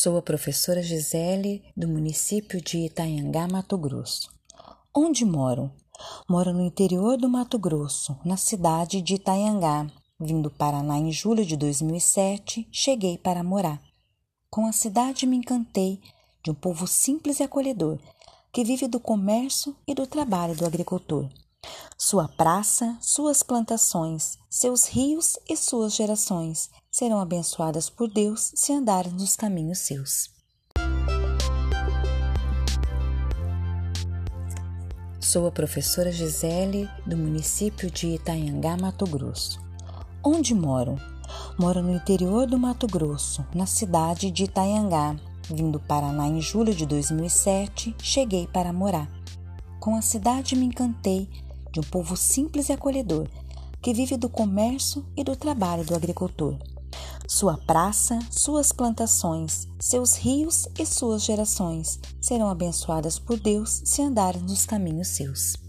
Sou a professora Gisele, do município de Itanhangá, Mato Grosso. Onde moro? Moro no interior do Mato Grosso, na cidade de Itanhangá. Vindo do Paraná em julho de 2007, cheguei para morar. Com a cidade me encantei de um povo simples e acolhedor, que vive do comércio e do trabalho do agricultor. Sua praça, suas plantações, seus rios e suas gerações serão abençoadas por Deus se andarem nos caminhos seus. Sou a professora Gisele, do município de Itanhangá, Mato Grosso. Onde moro? Moro no interior do Mato Grosso, na cidade de Itanhangá. Vindo do Paraná em julho de 2007, cheguei para morar. Com a cidade me encantei de um povo simples e acolhedor, que vive do comércio e do trabalho do agricultor. Sua praça, suas plantações, seus rios e suas gerações serão abençoadas por Deus se andarem nos caminhos seus.